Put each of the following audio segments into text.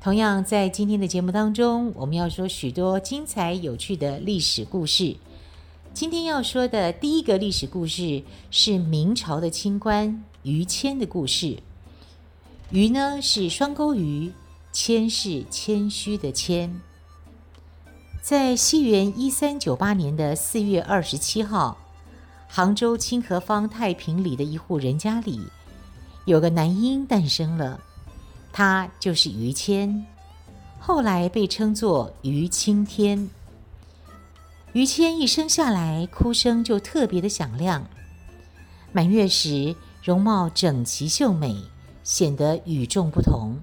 同样在今天的节目当中，我们要说许多精彩有趣的历史故事。今天要说的第一个历史故事是明朝的清官于谦的故事。于呢是双钩鱼，谦是谦虚的谦。在西元一三九八年的四月二十七号，杭州清河坊太平里的一户人家里，有个男婴诞生了，他就是于谦，后来被称作于青天。于谦一生下来，哭声就特别的响亮。满月时，容貌整齐秀美，显得与众不同。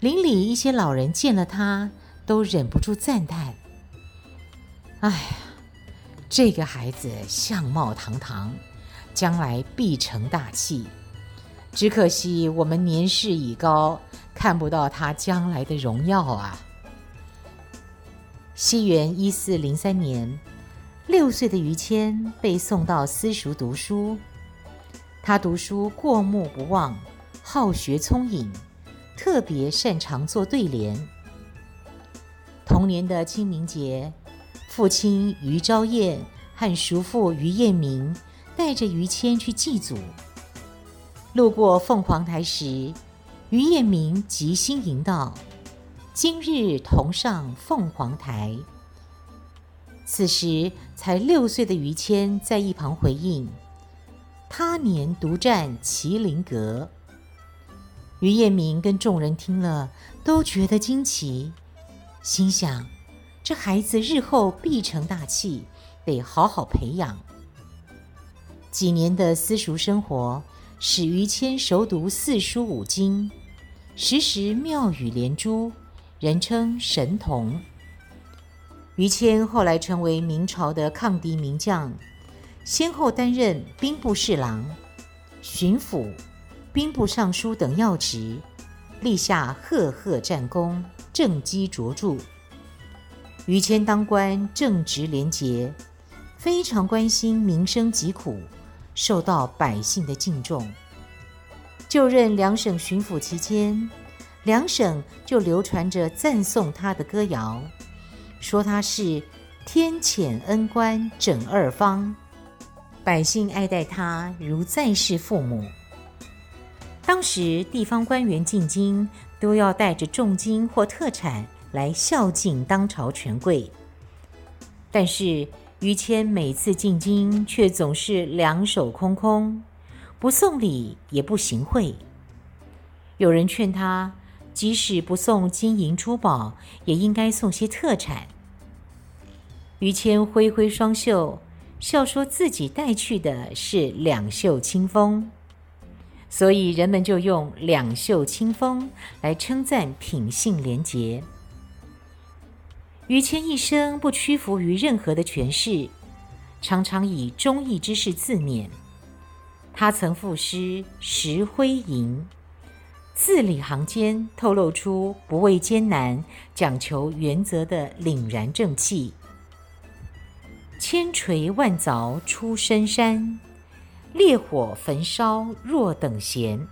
邻里一些老人见了他，都忍不住赞叹：“哎呀，这个孩子相貌堂堂，将来必成大器。只可惜我们年事已高，看不到他将来的荣耀啊。”西元一四零三年，六岁的于谦被送到私塾读书。他读书过目不忘，好学聪颖，特别擅长做对联。同年的清明节，父亲于昭彦和叔父于彦明带着于谦去祭祖。路过凤凰台时，于艳明即兴吟道。今日同上凤凰台。此时才六岁的于谦在一旁回应：“他年独占麒麟阁。”于艳明跟众人听了都觉得惊奇，心想：这孩子日后必成大器，得好好培养。几年的私塾生活，使于谦熟读四书五经，时时妙语连珠。人称神童。于谦后来成为明朝的抗敌名将，先后担任兵部侍郎、巡抚、兵部尚书等要职，立下赫赫战功，政绩卓著。于谦当官正直廉洁，非常关心民生疾苦，受到百姓的敬重。就任两省巡抚期间，两省就流传着赞颂他的歌谣，说他是天谴恩官整二方，百姓爱戴他如在世父母。当时地方官员进京都要带着重金或特产来孝敬当朝权贵，但是于谦每次进京却总是两手空空，不送礼也不行贿。有人劝他。即使不送金银珠宝，也应该送些特产。于谦挥挥双袖，笑说自己带去的是两袖清风，所以人们就用“两袖清风”来称赞品性廉洁。于谦一生不屈服于任何的权势，常常以忠义之士自勉。他曾赋诗《石灰吟》。字里行间透露出不畏艰难、讲求原则的凛然正气。千锤万凿出深山，烈火焚烧若等闲。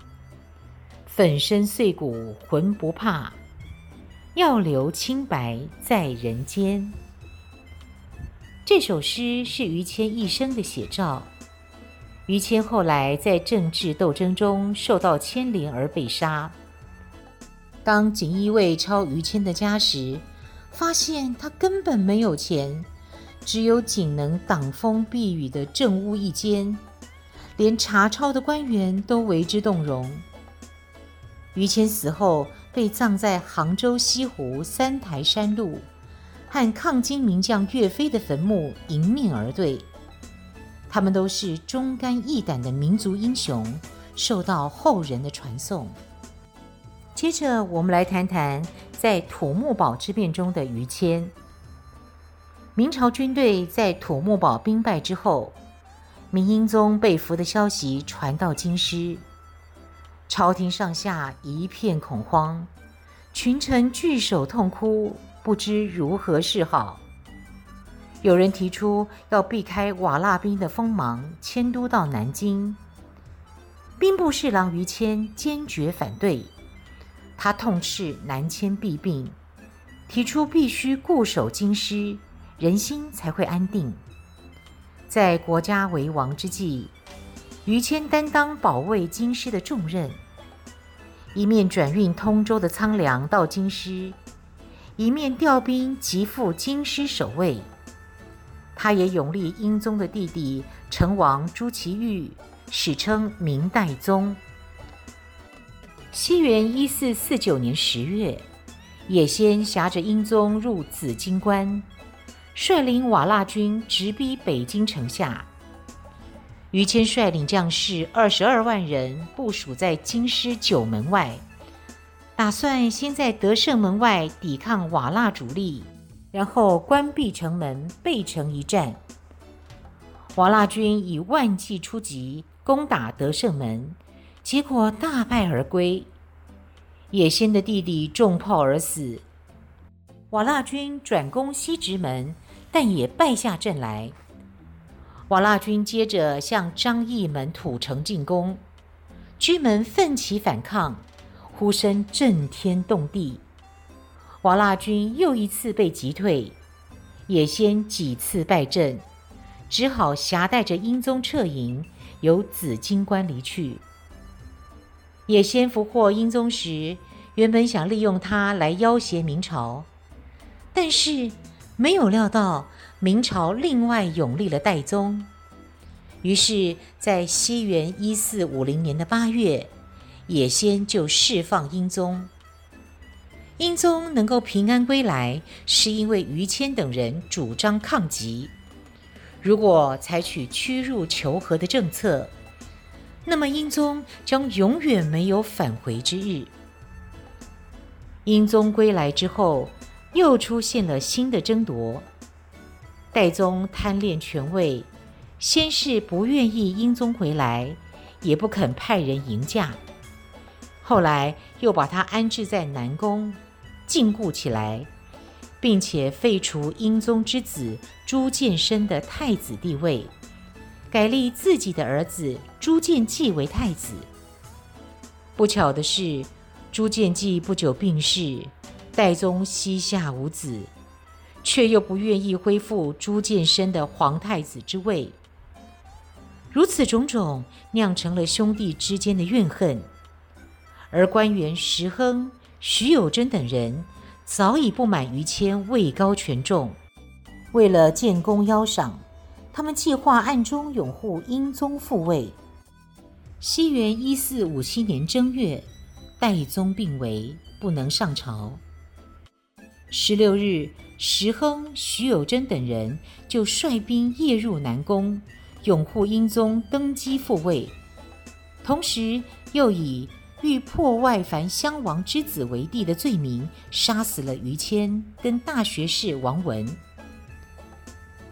粉身碎骨浑不怕，要留清白在人间。这首诗是于谦一生的写照。于谦后来在政治斗争中受到牵连而被杀。当锦衣卫抄于谦的家时，发现他根本没有钱，只有仅能挡风避雨的正屋一间，连查抄的官员都为之动容。于谦死后被葬在杭州西湖三台山路，和抗金名将岳飞的坟墓迎面而对。他们都是忠肝义胆的民族英雄，受到后人的传颂。接着，我们来谈谈在土木堡之变中的于谦。明朝军队在土木堡兵败之后，明英宗被俘的消息传到京师，朝廷上下一片恐慌，群臣聚首痛哭，不知如何是好。有人提出要避开瓦剌兵的锋芒，迁都到南京。兵部侍郎于谦坚决反对，他痛斥南迁弊病，提出必须固守京师。人心才会安定。在国家危亡之际，于谦担当保卫京师的重任，一面转运通州的仓粮到京师，一面调兵急赴京师守卫。他也拥立英宗的弟弟成王朱祁钰，史称明代宗。西元一四四九年十月，也先挟着英宗入紫荆关。率领瓦剌军直逼北京城下，于谦率领将士二十二万人部署在京师九门外，打算先在德胜门外抵抗瓦剌主力，然后关闭城门，背城一战。瓦剌军以万计出击，攻打德胜门，结果大败而归。也先的弟弟中炮而死。瓦剌军转攻西直门。但也败下阵来。瓦剌军接着向张义门土城进攻，军门奋起反抗，呼声震天动地。瓦剌军又一次被击退，也先几次败阵，只好挟带着英宗撤营，由紫荆关离去。也先俘获英宗时，原本想利用他来要挟明朝，但是。没有料到明朝另外拥立了代宗，于是，在西元一四五零年的八月，也先就释放英宗。英宗能够平安归来，是因为于谦等人主张抗击。如果采取屈辱求和的政策，那么英宗将永远没有返回之日。英宗归来之后，又出现了新的争夺。代宗贪恋权位，先是不愿意英宗回来，也不肯派人迎驾。后来又把他安置在南宫，禁锢起来，并且废除英宗之子朱见深的太子地位，改立自己的儿子朱见济为太子。不巧的是，朱见济不久病逝。代宗膝下无子，却又不愿意恢复朱见深的皇太子之位。如此种种，酿成了兄弟之间的怨恨。而官员石亨、徐有贞等人早已不满于谦位高权重，为了建功邀赏，他们计划暗中拥护英宗复位。西元一四五七年正月，代宗病危，不能上朝。十六日，石亨、徐有贞等人就率兵夜入南宫，拥护英宗登基复位，同时又以欲破外藩襄王之子为帝的罪名，杀死了于谦跟大学士王文。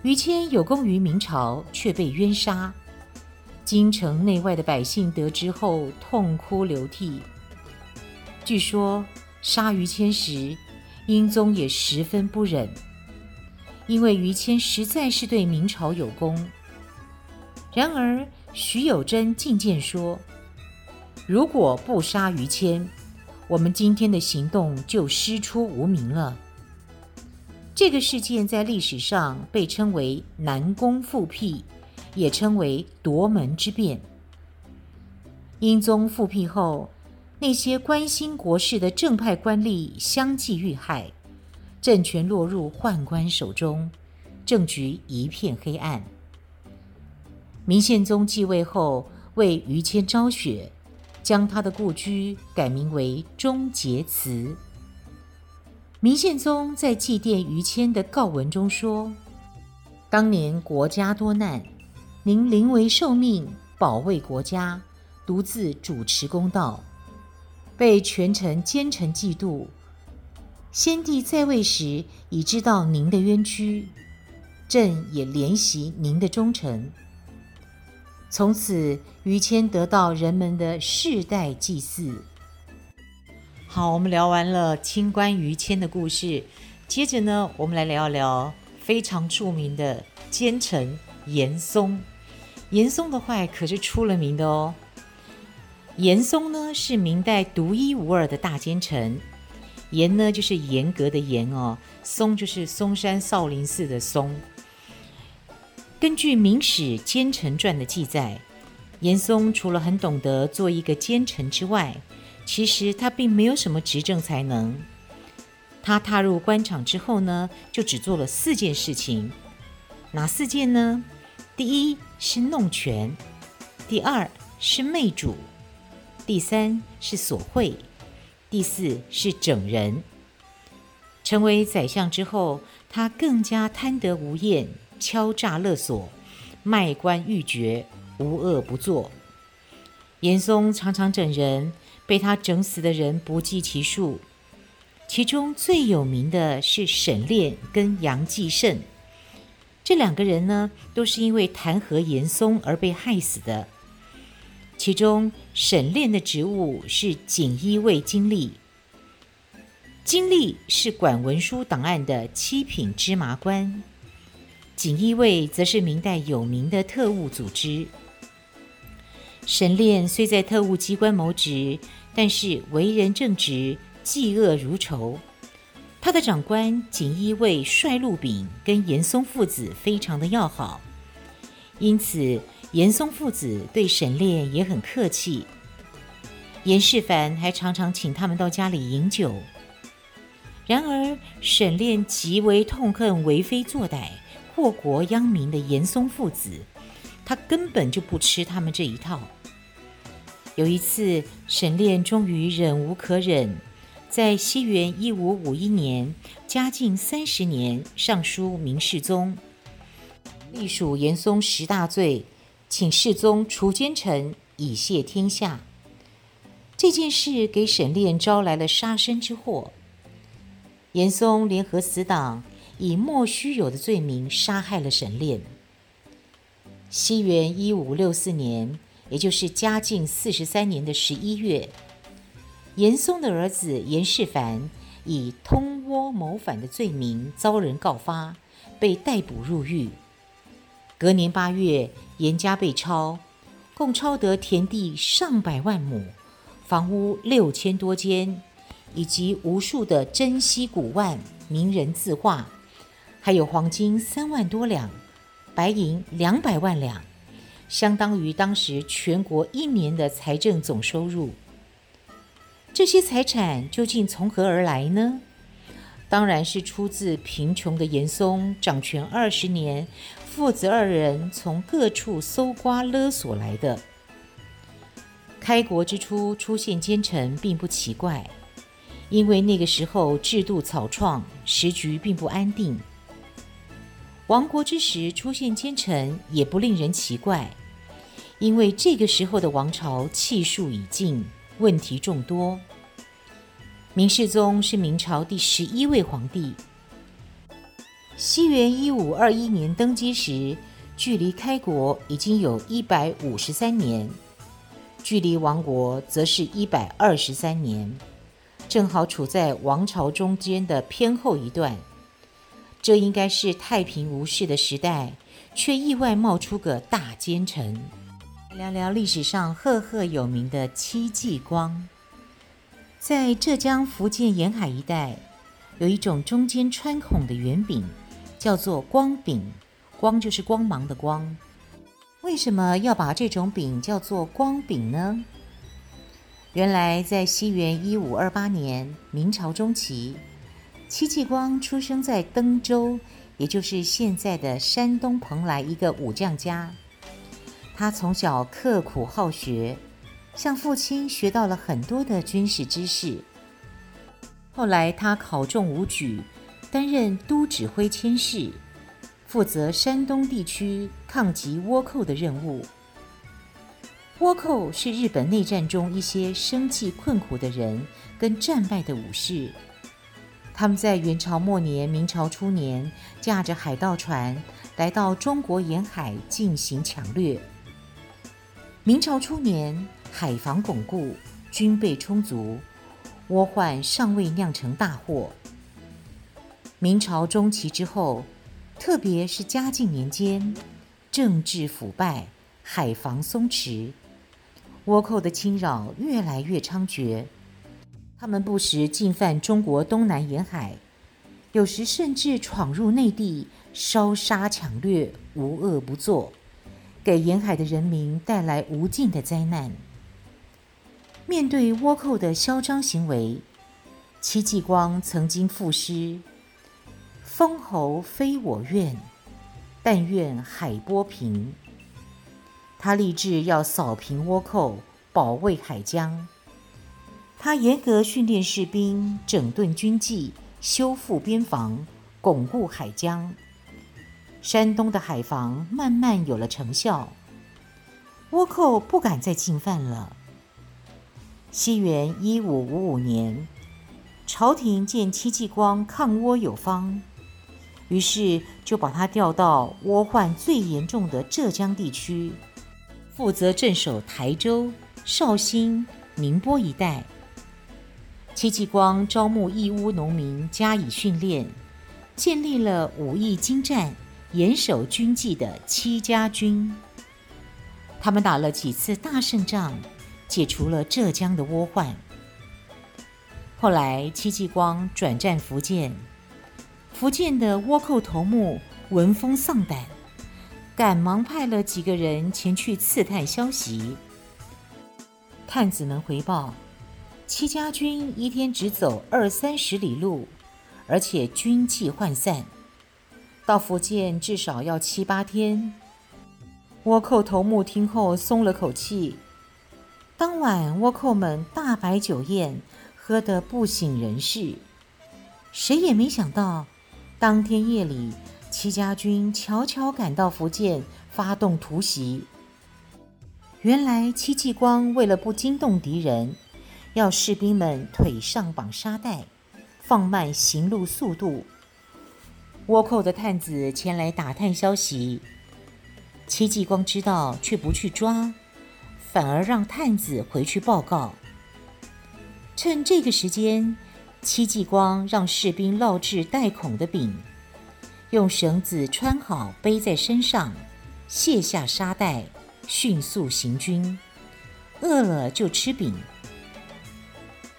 于谦有功于明朝，却被冤杀。京城内外的百姓得知后，痛哭流涕。据说杀于谦时，英宗也十分不忍，因为于谦实在是对明朝有功。然而徐有贞进谏说：“如果不杀于谦，我们今天的行动就师出无名了。”这个事件在历史上被称为南宫复辟，也称为夺门之变。英宗复辟后，那些关心国事的正派官吏相继遇害，政权落入宦官手中，政局一片黑暗。明宪宗继位后，为于谦昭雪，将他的故居改名为忠节祠。明宪宗在祭奠于谦的告文中说：“当年国家多难，您临危受命，保卫国家，独自主持公道。”被权臣奸臣嫉妒，先帝在位时已知道您的冤屈，朕也怜惜您的忠诚。从此，于谦得到人们的世代祭祀。好，我们聊完了清官于谦的故事，接着呢，我们来聊一聊非常著名的奸臣严嵩。严嵩的坏可是出了名的哦。严嵩呢是明代独一无二的大奸臣，严呢就是严格的严哦，嵩就是嵩山少林寺的嵩。根据《明史·奸臣传》的记载，严嵩除了很懂得做一个奸臣之外，其实他并没有什么执政才能。他踏入官场之后呢，就只做了四件事情。哪四件呢？第一是弄权，第二是媚主，第三是索贿，第四是整人。成为宰相之后，他更加贪得无厌，敲诈勒索，卖官鬻爵，无恶不作。严嵩常常整人。被他整死的人不计其数，其中最有名的是沈炼跟杨继盛。这两个人呢，都是因为弹劾严嵩而被害死的。其中沈炼的职务是锦衣卫经历，经历是管文书档案的七品芝麻官，锦衣卫则是明代有名的特务组织。沈炼虽在特务机关谋职，但是为人正直，嫉恶如仇。他的长官锦衣卫帅陆炳跟严嵩父子非常的要好，因此严嵩父子对沈炼也很客气。严世蕃还常常请他们到家里饮酒。然而沈炼极为痛恨为非作歹、祸国殃民的严嵩父子，他根本就不吃他们这一套。有一次，沈炼终于忍无可忍，在西元一五五一年，嘉靖三十年，上书明世宗，隶属严嵩十大罪，请世宗除奸臣，以谢天下。这件事给沈炼招来了杀身之祸。严嵩联合死党，以莫须有的罪名杀害了沈炼。西元一五六四年。也就是嘉靖四十三年的十一月，严嵩的儿子严世蕃以通倭谋反的罪名遭人告发，被逮捕入狱。隔年八月，严家被抄，共抄得田地上百万亩，房屋六千多间，以及无数的珍稀古玩、名人字画，还有黄金三万多两，白银两百万两。相当于当时全国一年的财政总收入。这些财产究竟从何而来呢？当然是出自贫穷的严嵩掌权二十年，父子二人从各处搜刮勒索来的。开国之初出现奸臣并不奇怪，因为那个时候制度草创，时局并不安定。亡国之时出现奸臣也不令人奇怪。因为这个时候的王朝气数已尽，问题众多。明世宗是明朝第十一位皇帝。西元一五二一年登基时，距离开国已经有一百五十三年，距离亡国则是一百二十三年，正好处在王朝中间的偏后一段。这应该是太平无事的时代，却意外冒出个大奸臣。聊聊历史上赫赫有名的戚继光。在浙江、福建沿海一带，有一种中间穿孔的圆饼，叫做光饼。光就是光芒的光。为什么要把这种饼叫做光饼呢？原来在西元一五二八年，明朝中期，戚继光出生在登州，也就是现在的山东蓬莱一个武将家。他从小刻苦好学，向父亲学到了很多的军事知识。后来他考中武举，担任都指挥佥事，负责山东地区抗击倭寇的任务。倭寇是日本内战中一些生计困苦的人跟战败的武士，他们在元朝末年、明朝初年，驾着海盗船来到中国沿海进行抢掠。明朝初年，海防巩固，军备充足，倭患尚未酿成大祸。明朝中期之后，特别是嘉靖年间，政治腐败，海防松弛，倭寇的侵扰越来越猖獗。他们不时进犯中国东南沿海，有时甚至闯入内地，烧杀抢掠，无恶不作，给沿海的人民带来无尽的灾难。面对倭寇的嚣张行为，戚继光曾经赋诗：“封侯非我愿，但愿海波平。”他立志要扫平倭寇，保卫海疆。他严格训练士兵，整顿军纪，修复边防，巩固海疆。山东的海防慢慢有了成效，倭寇不敢再进犯了。西元一五五五年，朝廷见戚继光抗倭有方，于是就把他调到倭患最严重的浙江地区，负责镇守台州、绍兴、宁波一带。戚继光招募义乌农民加以训练，建立了武艺精湛、严守军纪的戚家军。他们打了几次大胜仗，解除了浙江的倭患。后来，戚继光转战福建，福建的倭寇头目闻风丧胆，赶忙派了几个人前去刺探消息。探子们回报。戚家军一天只走二三十里路，而且军纪涣散，到福建至少要七八天。倭寇头目听后松了口气。当晚，倭寇们大摆酒宴，喝得不省人事。谁也没想到，当天夜里，戚家军悄悄赶到福建，发动突袭。原来，戚继光为了不惊动敌人。要士兵们腿上绑沙袋，放慢行路速度。倭寇的探子前来打探消息，戚继光知道却不去抓，反而让探子回去报告。趁这个时间，戚继光让士兵烙制带孔的饼，用绳子穿好背在身上，卸下沙袋，迅速行军。饿了就吃饼。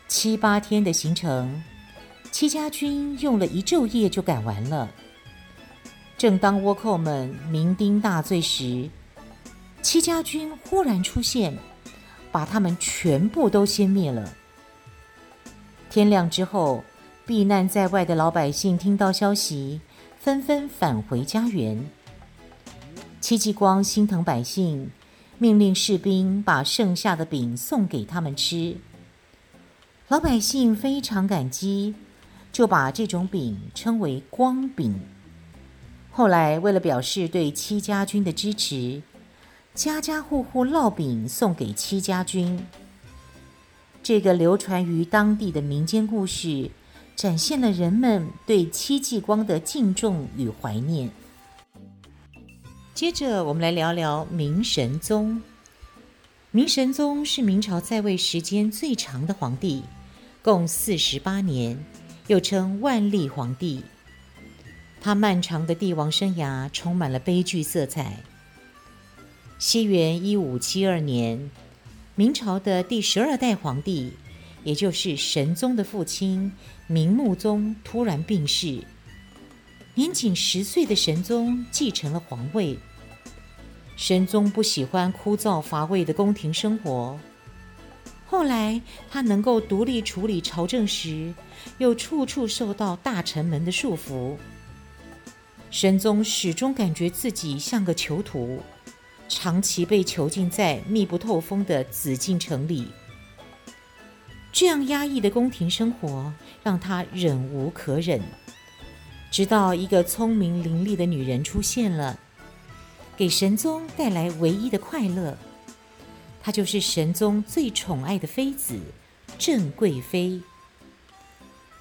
七八天的行程，戚家军用了一昼夜就赶完了。正当倭寇们酩酊大醉时，戚家军忽然出现，把他们全部都歼灭了。天亮之后，避难在外的老百姓听到消息，纷纷返回家园。戚继光心疼百姓，命令士兵把剩下的饼送给他们吃。老百姓非常感激，就把这种饼称为“光饼”。后来，为了表示对戚家军的支持，家家户户烙饼送给戚家军。这个流传于当地的民间故事，展现了人们对戚继光的敬重与怀念。接着，我们来聊聊明神宗。明神宗是明朝在位时间最长的皇帝。共四十八年，又称万历皇帝。他漫长的帝王生涯充满了悲剧色彩。西元一五七二年，明朝的第十二代皇帝，也就是神宗的父亲明穆宗突然病逝。年仅十岁的神宗继承了皇位。神宗不喜欢枯燥乏味的宫廷生活。后来，他能够独立处理朝政时，又处处受到大臣们的束缚。神宗始终感觉自己像个囚徒，长期被囚禁在密不透风的紫禁城里。这样压抑的宫廷生活让他忍无可忍。直到一个聪明伶俐的女人出现了，给神宗带来唯一的快乐。她就是神宗最宠爱的妃子郑贵妃。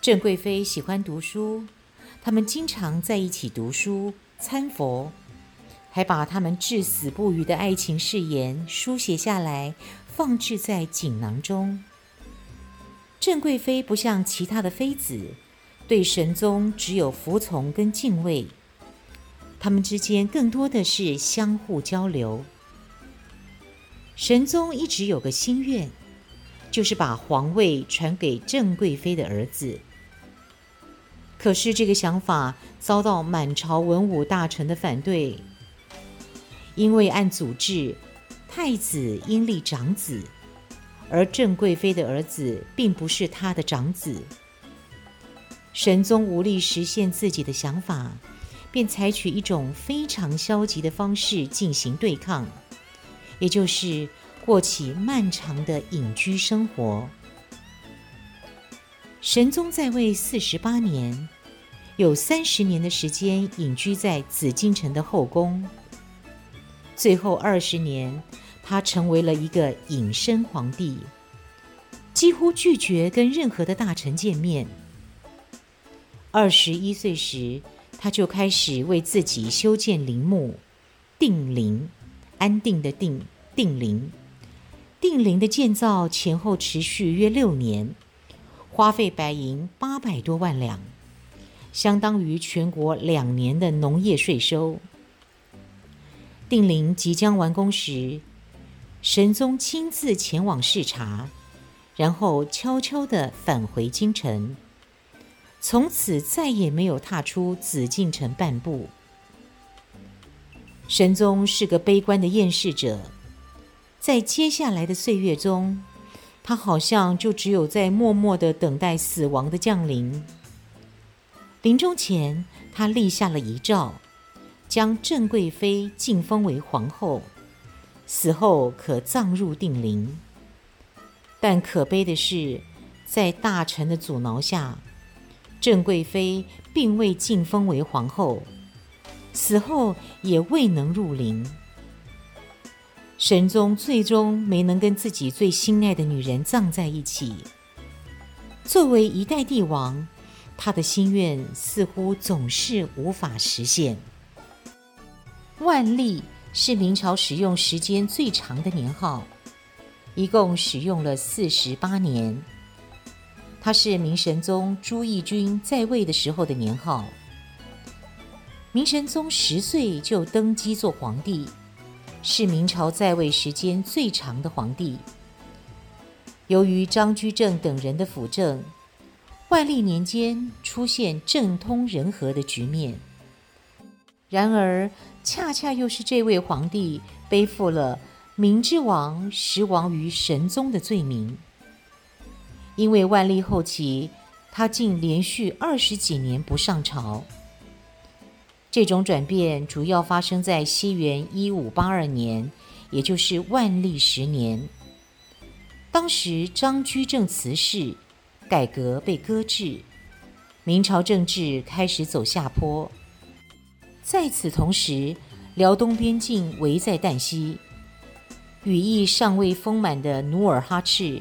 郑贵妃喜欢读书，他们经常在一起读书、参佛，还把他们至死不渝的爱情誓言书写下来，放置在锦囊中。郑贵妃不像其他的妃子，对神宗只有服从跟敬畏，他们之间更多的是相互交流。神宗一直有个心愿，就是把皇位传给郑贵妃的儿子。可是这个想法遭到满朝文武大臣的反对，因为按祖制，太子应立长子，而郑贵妃的儿子并不是他的长子。神宗无力实现自己的想法，便采取一种非常消极的方式进行对抗，也就是过起漫长的隐居生活。神宗在位四十八年，有三十年的时间隐居在紫禁城的后宫。最后二十年，他成为了一个隐身皇帝，几乎拒绝跟任何的大臣见面。二十一岁时，他就开始为自己修建陵墓，定陵，安定的定，定陵。定陵的建造前后持续约六年。花费白银八百多万两，相当于全国两年的农业税收。定陵即将完工时，神宗亲自前往视察，然后悄悄地返回京城，从此再也没有踏出紫禁城半步。神宗是个悲观的厌世者，在接下来的岁月中，他好像就只有在默默地等待死亡的降临。临终前，他立下了遗诏，将郑贵妃晋封为皇后，死后可葬入定陵。但可悲的是，在大臣的阻挠下，郑贵妃并未晋封为皇后，死后也未能入陵。神宗最终没能跟自己最心爱的女人葬在一起。作为一代帝王，他的心愿似乎总是无法实现。万历是明朝使用时间最长的年号，一共使用了四十八年。它是明神宗朱翊钧在位的时候的年号。明神宗十岁就登基做皇帝。是明朝在位时间最长的皇帝。由于张居正等人的辅政，万历年间出现政通人和的局面。然而，恰恰又是这位皇帝背负了“明之亡，实亡于神宗”的罪名。因为万历后期，他竟连续二十几年不上朝。这种转变主要发生在西元一五八二年，也就是万历十年。当时张居正辞世，改革被搁置，明朝政治开始走下坡。在此同时，辽东边境危在旦夕，羽翼尚未丰满的努尔哈赤，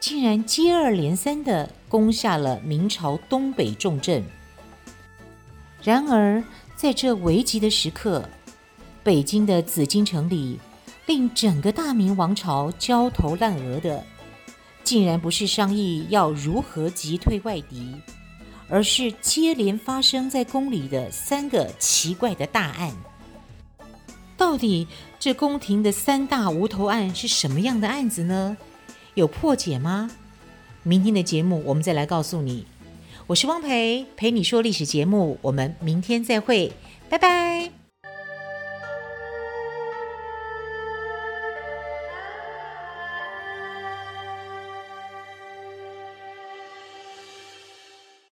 竟然接二连三地攻下了明朝东北重镇。然而，在这危急的时刻，北京的紫禁城里，令整个大明王朝焦头烂额的，竟然不是商议要如何击退外敌，而是接连发生在宫里的三个奇怪的大案。到底这宫廷的三大无头案是什么样的案子呢？有破解吗？明天的节目我们再来告诉你。我是汪培，陪你说历史节目，我们明天再会，拜拜。